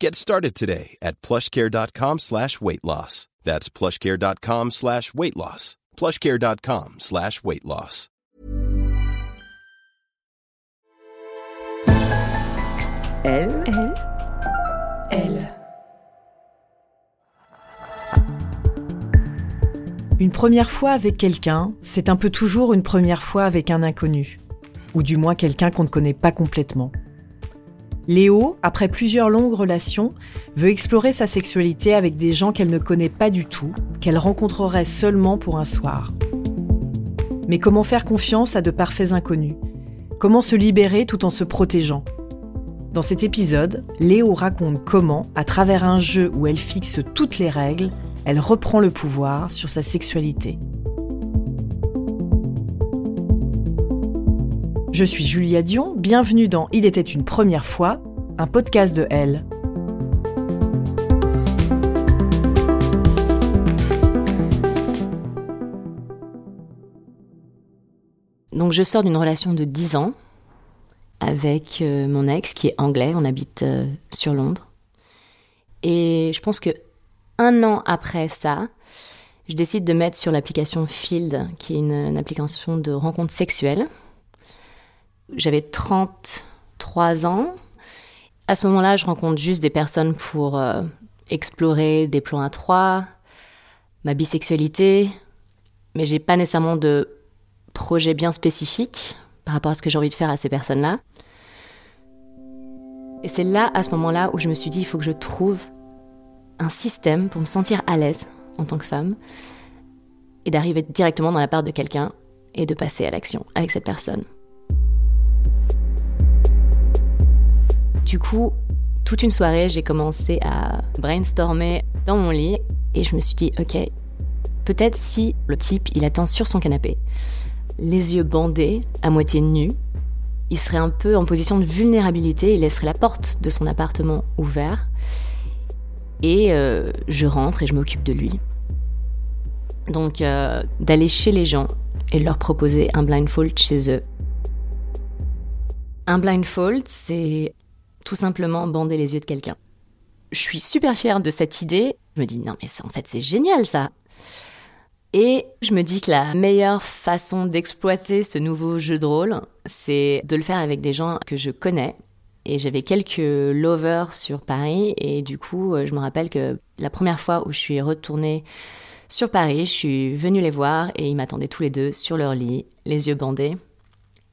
Get started today at plushcare.com slash weight loss. That's plushcare.com slash weight loss. plushcare.com slash weight loss. Elle, elle, elle. Une première fois avec quelqu'un, c'est un peu toujours une première fois avec un inconnu, ou du moins quelqu'un qu'on ne connaît pas complètement. Léo, après plusieurs longues relations, veut explorer sa sexualité avec des gens qu'elle ne connaît pas du tout, qu'elle rencontrerait seulement pour un soir. Mais comment faire confiance à de parfaits inconnus? Comment se libérer tout en se protégeant? Dans cet épisode, Léo raconte comment, à travers un jeu où elle fixe toutes les règles, elle reprend le pouvoir sur sa sexualité. Je suis Julia Dion, bienvenue dans Il était une première fois, un podcast de Elle. Donc je sors d'une relation de 10 ans avec euh, mon ex qui est anglais, on habite euh, sur Londres. Et je pense que un an après ça, je décide de mettre sur l'application Field, qui est une, une application de rencontres sexuelles. J'avais 33 ans. À ce moment-là, je rencontre juste des personnes pour euh, explorer des plans à trois, ma bisexualité, mais j'ai pas nécessairement de projet bien spécifique par rapport à ce que j'ai envie de faire à ces personnes-là. Et c'est là, à ce moment-là, où je me suis dit, il faut que je trouve un système pour me sentir à l'aise en tant que femme et d'arriver directement dans la part de quelqu'un et de passer à l'action avec cette personne. Du coup, toute une soirée, j'ai commencé à brainstormer dans mon lit et je me suis dit, ok, peut-être si le type, il attend sur son canapé, les yeux bandés, à moitié nus, il serait un peu en position de vulnérabilité, il laisserait la porte de son appartement ouverte et euh, je rentre et je m'occupe de lui. Donc euh, d'aller chez les gens et leur proposer un blindfold chez eux. Un blindfold, c'est tout simplement bander les yeux de quelqu'un. Je suis super fière de cette idée. Je me dis non mais en fait c'est génial ça. Et je me dis que la meilleure façon d'exploiter ce nouveau jeu de rôle, c'est de le faire avec des gens que je connais. Et j'avais quelques lovers sur Paris et du coup, je me rappelle que la première fois où je suis retournée sur Paris, je suis venue les voir et ils m'attendaient tous les deux sur leur lit, les yeux bandés.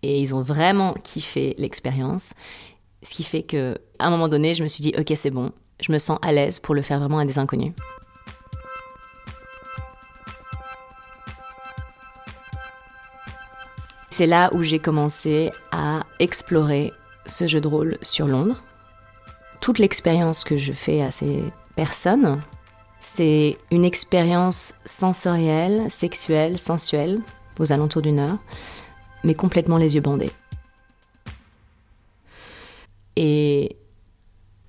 Et ils ont vraiment kiffé l'expérience. Ce qui fait que, à un moment donné, je me suis dit, ok, c'est bon, je me sens à l'aise pour le faire vraiment à des inconnus. C'est là où j'ai commencé à explorer ce jeu de rôle sur Londres. Toute l'expérience que je fais à ces personnes, c'est une expérience sensorielle, sexuelle, sensuelle, aux alentours d'une heure, mais complètement les yeux bandés. Et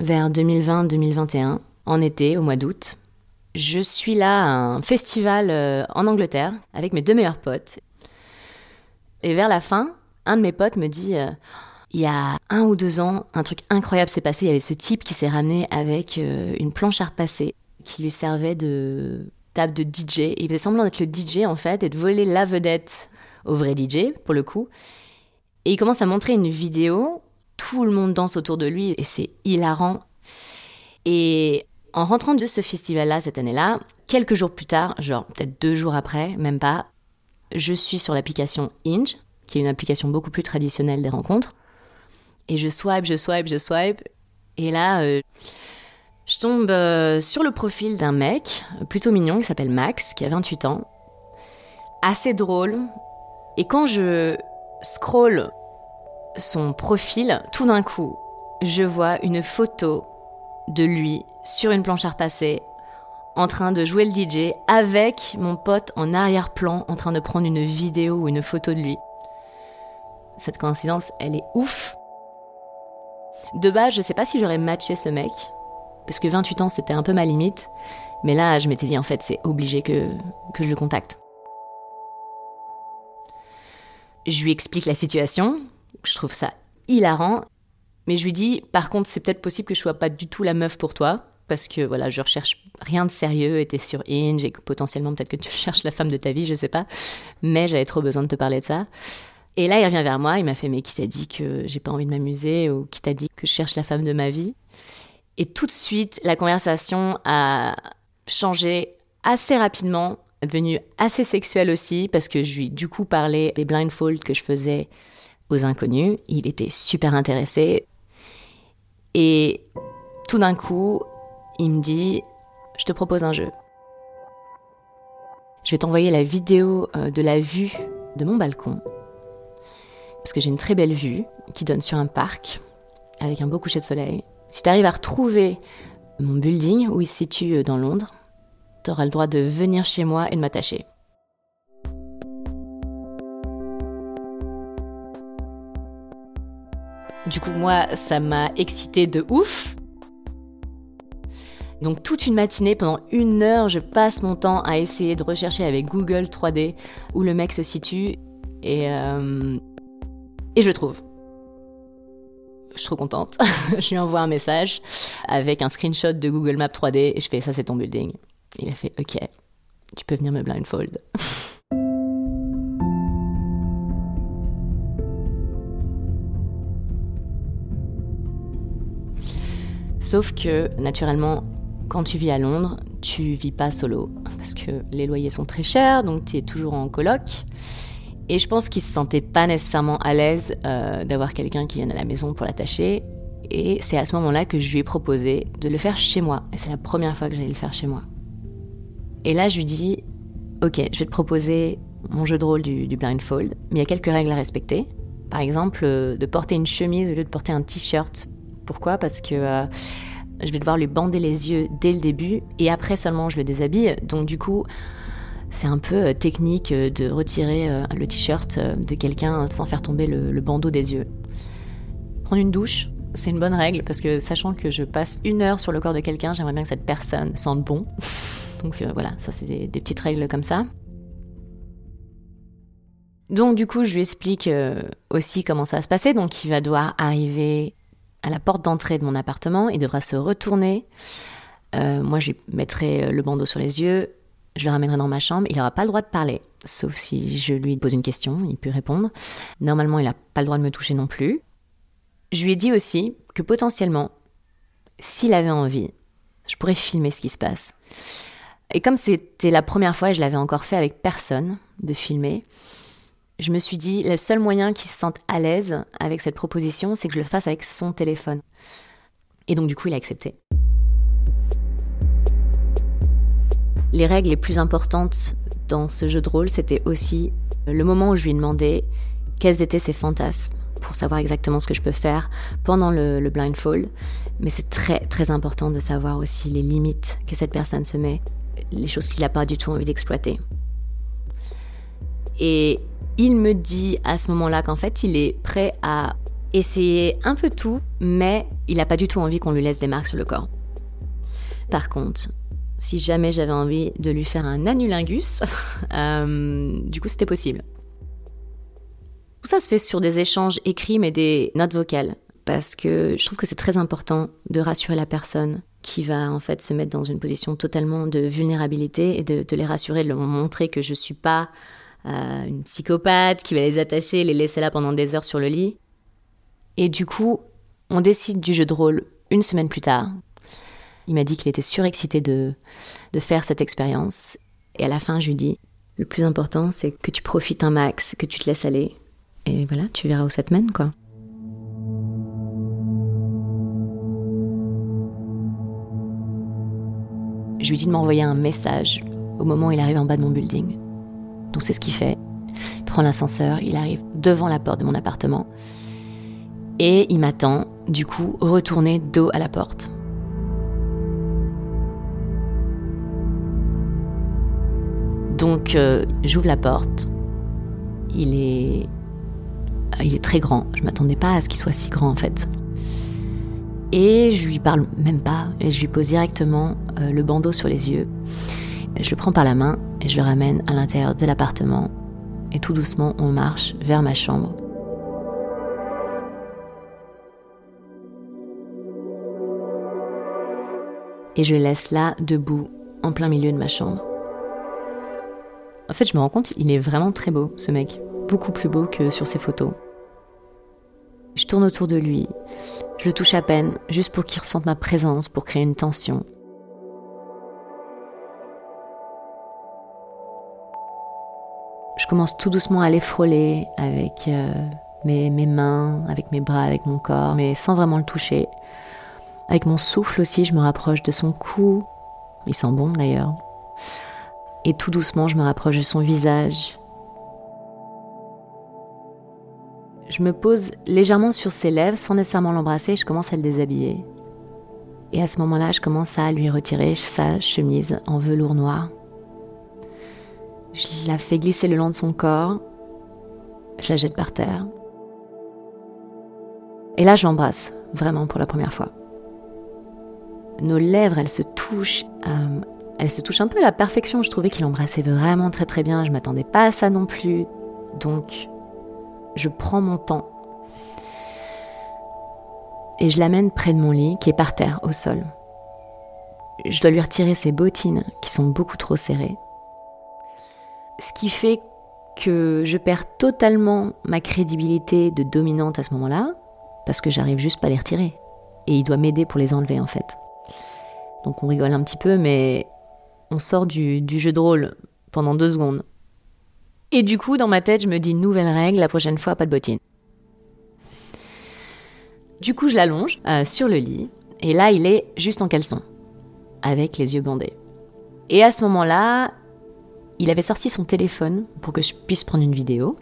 vers 2020-2021, en été, au mois d'août, je suis là à un festival euh, en Angleterre avec mes deux meilleurs potes. Et vers la fin, un de mes potes me dit euh, il y a un ou deux ans, un truc incroyable s'est passé. Il y avait ce type qui s'est ramené avec euh, une planche à repasser qui lui servait de table de DJ. il faisait semblant d'être le DJ en fait et de voler la vedette au vrai DJ pour le coup. Et il commence à montrer une vidéo. Tout le monde danse autour de lui et c'est hilarant. Et En rentrant de ce festival-là cette année-là, quelques jours plus tard, genre peut-être deux jours après, même pas, je suis sur l'application Inge, qui est une application beaucoup plus traditionnelle des rencontres. Et je swipe, je swipe, je swipe. Et là, euh, je tombe euh, sur le profil d'un mec plutôt mignon qui s'appelle Max, qui a 28 ans. Assez drôle. Et quand je scroll son profil, tout d'un coup, je vois une photo de lui sur une planche à repasser, en train de jouer le DJ avec mon pote en arrière-plan, en train de prendre une vidéo ou une photo de lui. Cette coïncidence, elle est ouf. De base, je sais pas si j'aurais matché ce mec, parce que 28 ans, c'était un peu ma limite. Mais là, je m'étais dit, en fait, c'est obligé que, que je le contacte. Je lui explique la situation, je trouve ça hilarant, mais je lui dis, par contre, c'est peut-être possible que je sois pas du tout la meuf pour toi, parce que voilà, je recherche rien de sérieux, et t'es sur Inge, et que potentiellement peut-être que tu cherches la femme de ta vie, je sais pas, mais j'avais trop besoin de te parler de ça. Et là, il revient vers moi, il m'a fait, mais qui t'a dit que j'ai pas envie de m'amuser, ou qui t'a dit que je cherche la femme de ma vie? Et tout de suite, la conversation a changé assez rapidement, devenue assez sexuelle aussi, parce que je lui du coup parlé des blindfolds que je faisais aux inconnus. Il était super intéressé. Et tout d'un coup, il me dit, je te propose un jeu. Je vais t'envoyer la vidéo euh, de la vue de mon balcon. Parce que j'ai une très belle vue qui donne sur un parc avec un beau coucher de soleil. Si tu arrives à retrouver mon building où il se situe euh, dans Londres, tu auras le droit de venir chez moi et de m'attacher. Du coup, moi, ça m'a excité de ouf. Donc toute une matinée, pendant une heure, je passe mon temps à essayer de rechercher avec Google 3D où le mec se situe et, euh, et je trouve. Je suis trop contente. je lui envoie un message avec un screenshot de Google Maps 3D et je fais ça c'est ton building. Il a fait ok, tu peux venir me blindfold. Sauf que, naturellement, quand tu vis à Londres, tu vis pas solo. Parce que les loyers sont très chers, donc tu es toujours en coloc. Et je pense qu'il se sentait pas nécessairement à l'aise euh, d'avoir quelqu'un qui vienne à la maison pour l'attacher. Et c'est à ce moment-là que je lui ai proposé de le faire chez moi. Et c'est la première fois que j'allais le faire chez moi. Et là, je lui dis Ok, je vais te proposer mon jeu de rôle du, du blindfold, mais il y a quelques règles à respecter. Par exemple, euh, de porter une chemise au lieu de porter un t-shirt pourquoi Parce que euh, je vais devoir lui bander les yeux dès le début et après seulement je le déshabille. Donc du coup, c'est un peu euh, technique euh, de retirer le t-shirt de quelqu'un sans faire tomber le, bandeau des yeux. Prendre une douche, c'est une bonne règle parce que sachant que je passe une heure sur le corps de quelqu'un, j'aimerais bien que cette personne sente bon. Donc voilà, ça c'est des, petites règles comme ça. Donc du coup, je lui explique aussi comment ça va se passer. Donc il va devoir arriver à la porte d'entrée de mon appartement, il devra se retourner. Euh, moi, je mettrai le bandeau sur les yeux, je le ramènerai dans ma chambre. Il n'aura pas le droit de parler, sauf si je lui pose une question, il peut répondre. Normalement, il n'a pas le droit de me toucher non plus. Je lui ai dit aussi que potentiellement, s'il avait envie, je pourrais filmer ce qui se passe. Et comme c'était la première fois et je l'avais encore fait avec personne de filmer, je me suis dit, le seul moyen qu'il se sente à l'aise avec cette proposition, c'est que je le fasse avec son téléphone. Et donc du coup, il a accepté. Les règles les plus importantes dans ce jeu de rôle, c'était aussi le moment où je lui ai demandé quels étaient ses fantasmes pour savoir exactement ce que je peux faire pendant le, le blindfold. Mais c'est très très important de savoir aussi les limites que cette personne se met, les choses qu'il n'a pas du tout envie d'exploiter. Et il me dit à ce moment-là qu'en fait, il est prêt à essayer un peu tout, mais il n'a pas du tout envie qu'on lui laisse des marques sur le corps. Par contre, si jamais j'avais envie de lui faire un anulingus, euh, du coup, c'était possible. Tout ça se fait sur des échanges écrits, mais des notes vocales, parce que je trouve que c'est très important de rassurer la personne qui va en fait se mettre dans une position totalement de vulnérabilité et de, de les rassurer, de leur montrer que je suis pas euh, une psychopathe qui va les attacher, les laisser là pendant des heures sur le lit. Et du coup, on décide du jeu de rôle une semaine plus tard. Il m'a dit qu'il était surexcité de, de faire cette expérience. Et à la fin, je lui dis le plus important, c'est que tu profites un max, que tu te laisses aller. Et voilà, tu verras où ça te mène, quoi. Je lui dis de m'envoyer un message au moment où il arrive en bas de mon building. Donc c'est ce qu'il fait. Il prend l'ascenseur, il arrive devant la porte de mon appartement. Et il m'attend, du coup, retourné dos à la porte. Donc euh, j'ouvre la porte. Il est, ah, il est très grand. Je m'attendais pas à ce qu'il soit si grand en fait. Et je lui parle même pas. Et je lui pose directement euh, le bandeau sur les yeux. Je le prends par la main et je le ramène à l'intérieur de l'appartement. Et tout doucement, on marche vers ma chambre. Et je laisse là, debout, en plein milieu de ma chambre. En fait, je me rends compte, il est vraiment très beau, ce mec. Beaucoup plus beau que sur ses photos. Je tourne autour de lui. Je le touche à peine, juste pour qu'il ressente ma présence, pour créer une tension. Commence tout doucement à les frôler avec euh, mes, mes mains, avec mes bras, avec mon corps, mais sans vraiment le toucher. Avec mon souffle aussi, je me rapproche de son cou. Il sent bon d'ailleurs et tout doucement je me rapproche de son visage. Je me pose légèrement sur ses lèvres sans nécessairement l'embrasser et je commence à le déshabiller. Et à ce moment-là, je commence à lui retirer sa chemise en velours noir. Je la fais glisser le long de son corps. Je la jette par terre. Et là, je l'embrasse, vraiment pour la première fois. Nos lèvres, elles se touchent. Euh, elle se touche un peu à la perfection. Je trouvais qu'il embrassait vraiment très très bien. Je m'attendais pas à ça non plus. Donc, je prends mon temps. Et je l'amène près de mon lit, qui est par terre, au sol. Je dois lui retirer ses bottines, qui sont beaucoup trop serrées. Ce qui fait que je perds totalement ma crédibilité de dominante à ce moment-là, parce que j'arrive juste pas à les retirer. Et il doit m'aider pour les enlever, en fait. Donc on rigole un petit peu, mais on sort du, jeu de rôle pendant deux secondes. Et du coup, dans ma tête, je me dis nouvelle règle, la prochaine fois, pas de bottines. Du coup, je l'allonge euh, sur le lit, et là, il est juste en caleçon, avec les yeux bandés. Et à ce moment-là, il avait sorti son téléphone pour que je puisse prendre une vidéo.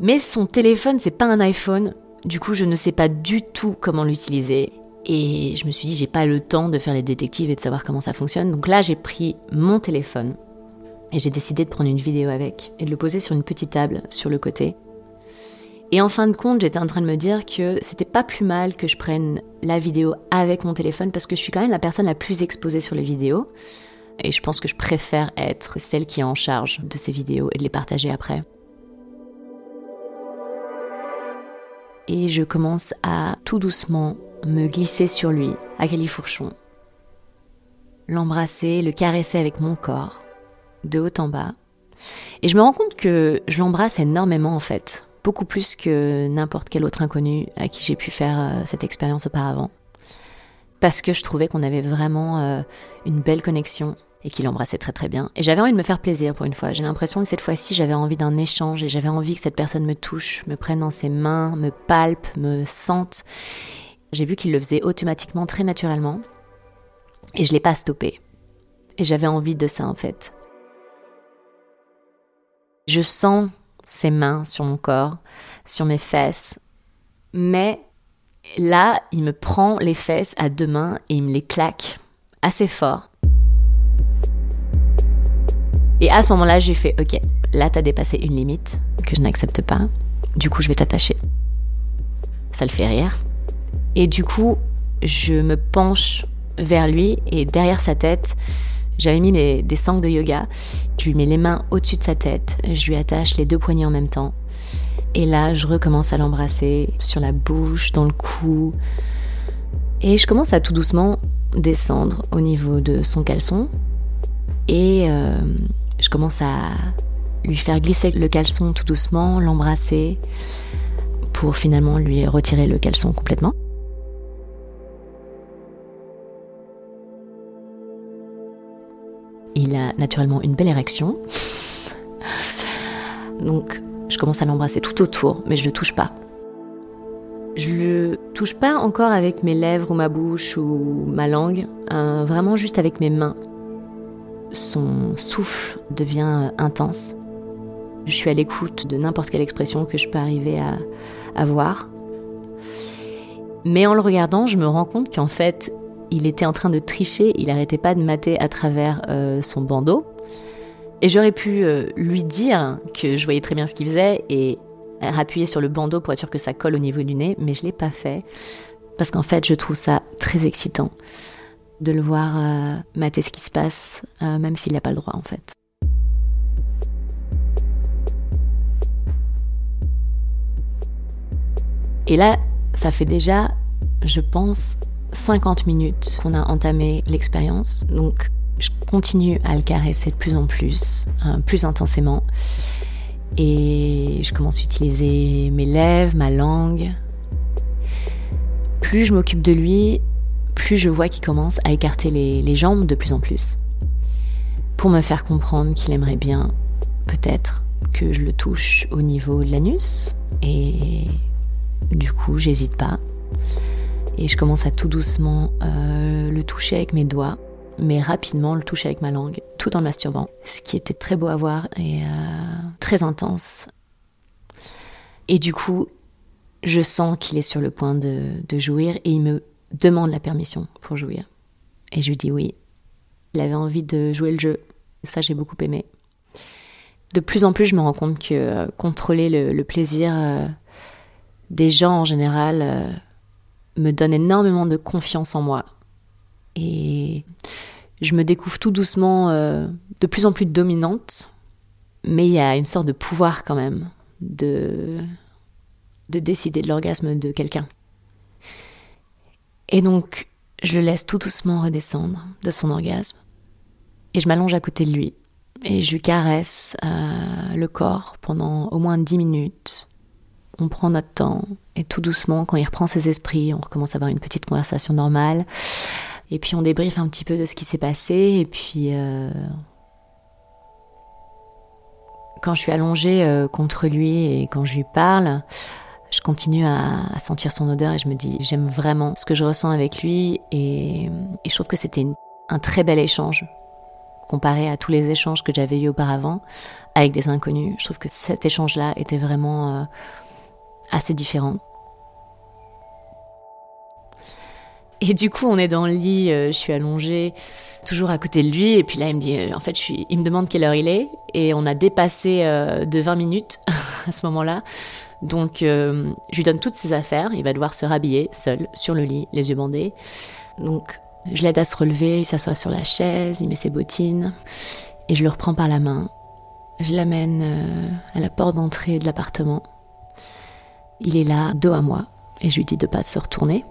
Mais son téléphone, c'est pas un iPhone, du coup, je ne sais pas du tout comment l'utiliser. Et je me suis dit, j'ai pas le temps de faire les détectives et de savoir comment ça fonctionne. Donc là, j'ai pris mon téléphone et j'ai décidé de prendre une vidéo avec et de le poser sur une petite table sur le côté. Et en fin de compte, j'étais en train de me dire que c'était pas plus mal que je prenne la vidéo avec mon téléphone parce que je suis quand même la personne la plus exposée sur les vidéos. Et je pense que je préfère être celle qui est en charge de ces vidéos et de les partager après. Et je commence à tout doucement me glisser sur lui, à califourchon. L'embrasser, le caresser avec mon corps, de haut en bas. Et je me rends compte que je l'embrasse énormément en fait, beaucoup plus que n'importe quel autre inconnu à qui j'ai pu faire euh, cette expérience auparavant. Parce que je trouvais qu'on avait vraiment euh, une belle connexion et qu'il embrassait très très bien. Et j'avais envie de me faire plaisir pour une fois. J'ai l'impression que cette fois-ci, j'avais envie d'un échange et j'avais envie que cette personne me touche, me prenne dans ses mains, me palpe, me sente j'ai vu qu'il le faisait automatiquement, très naturellement. Et je l'ai pas stoppé. Et j'avais envie de ça en fait. Je sens ses mains sur mon corps, sur mes fesses. Mais là, il me prend les fesses à deux mains et il me les claque assez fort. Et à ce moment-là, j'ai fait OK, là, t'as dépassé une limite que je n'accepte pas. Du coup, je vais t'attacher. Ça le fait rire. Et du coup, je me penche vers lui et derrière sa tête, j'avais mis mes, des sangles de yoga. Je lui mets les mains au-dessus de sa tête, je lui attache les deux poignets en même temps. Et là, je recommence à l'embrasser sur la bouche, dans le cou. Et je commence à tout doucement descendre au niveau de son caleçon. Et euh, je commence à lui faire glisser le caleçon tout doucement, l'embrasser, pour finalement lui retirer le caleçon complètement. Il a naturellement une belle érection. Donc je commence à l'embrasser tout autour, mais je le touche pas. Je le touche pas encore avec mes lèvres ou ma bouche ou ma langue, euh, vraiment juste avec mes mains. Son souffle devient intense. Je suis à l'écoute de n'importe quelle expression que je peux arriver à, avoir. Mais en le regardant, je me rends compte qu'en fait, il était en train de tricher, il n'arrêtait pas de mater à travers euh, son bandeau. Et j'aurais pu euh, lui dire que je voyais très bien ce qu'il faisait et appuyer sur le bandeau pour être sûr que ça colle au niveau du nez, mais je ne l'ai pas fait. Parce qu'en fait, je trouve ça très excitant de le voir euh, mater ce qui se passe, même s'il n'a pas le droit en fait. Et là, ça fait déjà, je pense, 50 minutes qu'on a entamé l'expérience. Donc, je continue à le caresser de plus en plus, hein, plus intensément. Et je commence à utiliser mes lèvres, ma langue. Plus je m'occupe de lui, plus je vois qu'il commence à écarter les, jambes de plus en plus. Pour me faire comprendre qu'il aimerait bien, peut-être, que je le touche au niveau de l'anus. Et du coup, j'hésite pas. Et je commence à tout doucement euh, le toucher avec mes doigts, mais rapidement le toucher avec ma langue, tout en masturbant. Ce qui était très beau à voir et euh, très intense. Et du coup, je sens qu'il est sur le point de, jouir et il me demande la permission pour jouir. Et je lui dis oui. Il avait envie de jouer le jeu. Ça, j'ai beaucoup aimé. De plus en plus, je me rends compte que euh, contrôler le, plaisir des gens en général euh, me donnent énormément de confiance en moi. Et je me découvre tout doucement euh, de plus en plus dominante, mais il y a une sorte de pouvoir quand même de, de décider de l'orgasme de quelqu'un. Et donc, je le laisse tout doucement redescendre de son orgasme, et je m'allonge à côté de lui, et je lui caresse euh, le corps pendant au moins dix minutes. On prend notre temps. Et tout doucement, quand il reprend ses esprits, on recommence à avoir une petite conversation normale. Et puis on débriefe un petit peu de ce qui s'est passé. Et puis euh, quand je suis allongée euh, contre lui et quand je lui parle, je continue à, sentir son odeur et je me dis j'aime vraiment ce que je ressens avec lui. Et, je trouve que c'était un très bel échange comparé à tous les échanges que j'avais eu auparavant avec des inconnus. Je trouve que cet échange-là était vraiment... Euh, assez différent. Et du coup, on est dans le lit, euh, je suis allongée, toujours à côté de lui, et puis là, il me dit, euh, en fait, je suis, il me demande quelle heure il est, et on a dépassé euh, de 20 minutes à ce moment-là. Donc, je lui donne toutes ses affaires, il va devoir se rhabiller seul sur le lit, les yeux bandés. Donc, je l'aide à se relever, il s'assoit sur la chaise, il met ses bottines, et je le reprends par la main. Je l'amène à la porte d'entrée de l'appartement. Il est là, dos à moi, et je lui dis de pas se retourner,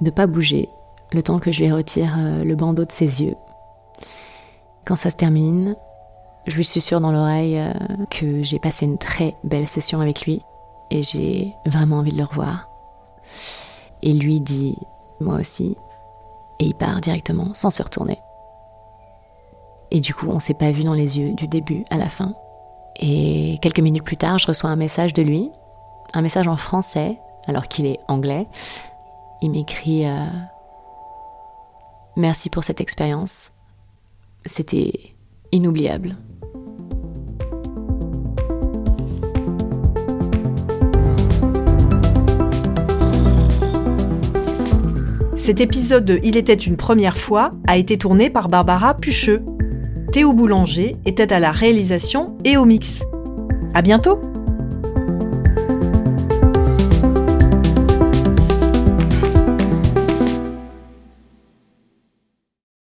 de pas bouger, le temps que je lui retire euh, le bandeau de ses yeux. Quand ça se termine, je lui suis sûre dans l'oreille euh, que j'ai passé une très belle session avec lui et j'ai vraiment envie de le revoir. Et lui dit moi aussi et il part directement sans se retourner. Et du coup, on s'est pas vu dans les yeux du début à la fin. Et quelques minutes plus tard, je reçois un message de lui un message en français, alors qu'il est anglais. Il m'écrit euh, Merci pour cette expérience. C'était inoubliable. Cet épisode de Il était une première fois a été tourné par Barbara Pucheux. Théo Boulanger était à la réalisation et au mix. À bientôt!